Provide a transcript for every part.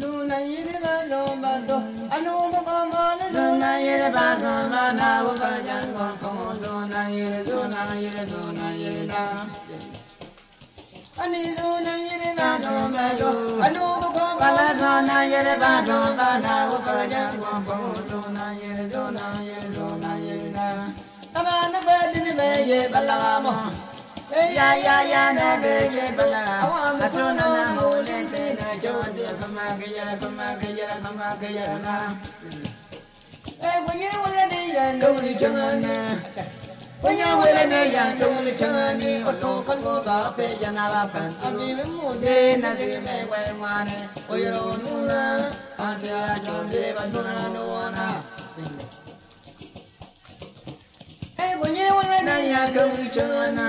Zuna yiri ba zomba do anu mo ko mo le Zuna yiri ba zomba na wo ba jan ko ko zuna yiri zuna yiri zuna yiri na ani zuna yiri ba zomba do anu mo ko mo Bala zuna zomba na wo ba jan ko ko zuna yiri zuna yiri zuna yiri na ama na ba din me ye bala mo Ya ya ya na be ye bala atuna de kama ga ya ni chani o to kan go ba pe ya na ba pan ami me mo de de na si me we ma ne o yo ro nu na a de ba nu na no na e kunye na ni ya chana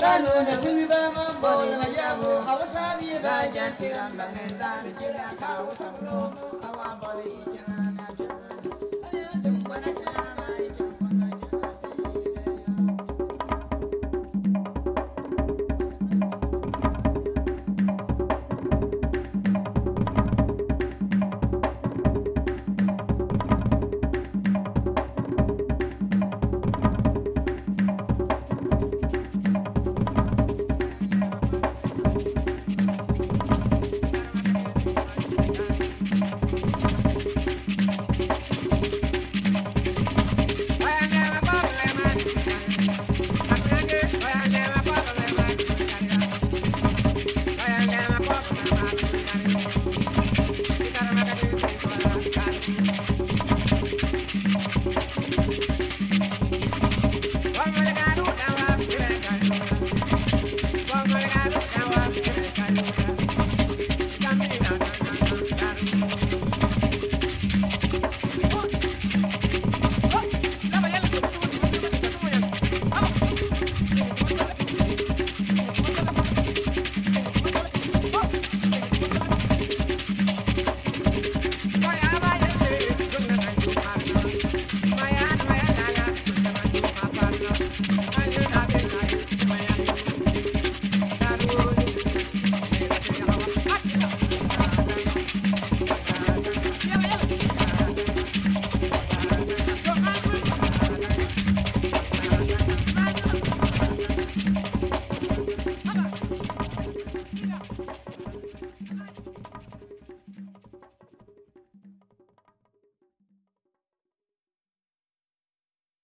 o to ko ba wa ye na ja pa ase ne mo mo de de na na si me we ma ne si yo ro nu na a te a jo de ba nu na no na Salu na tuwi ba ma bo la ma ya bo awa sa tiram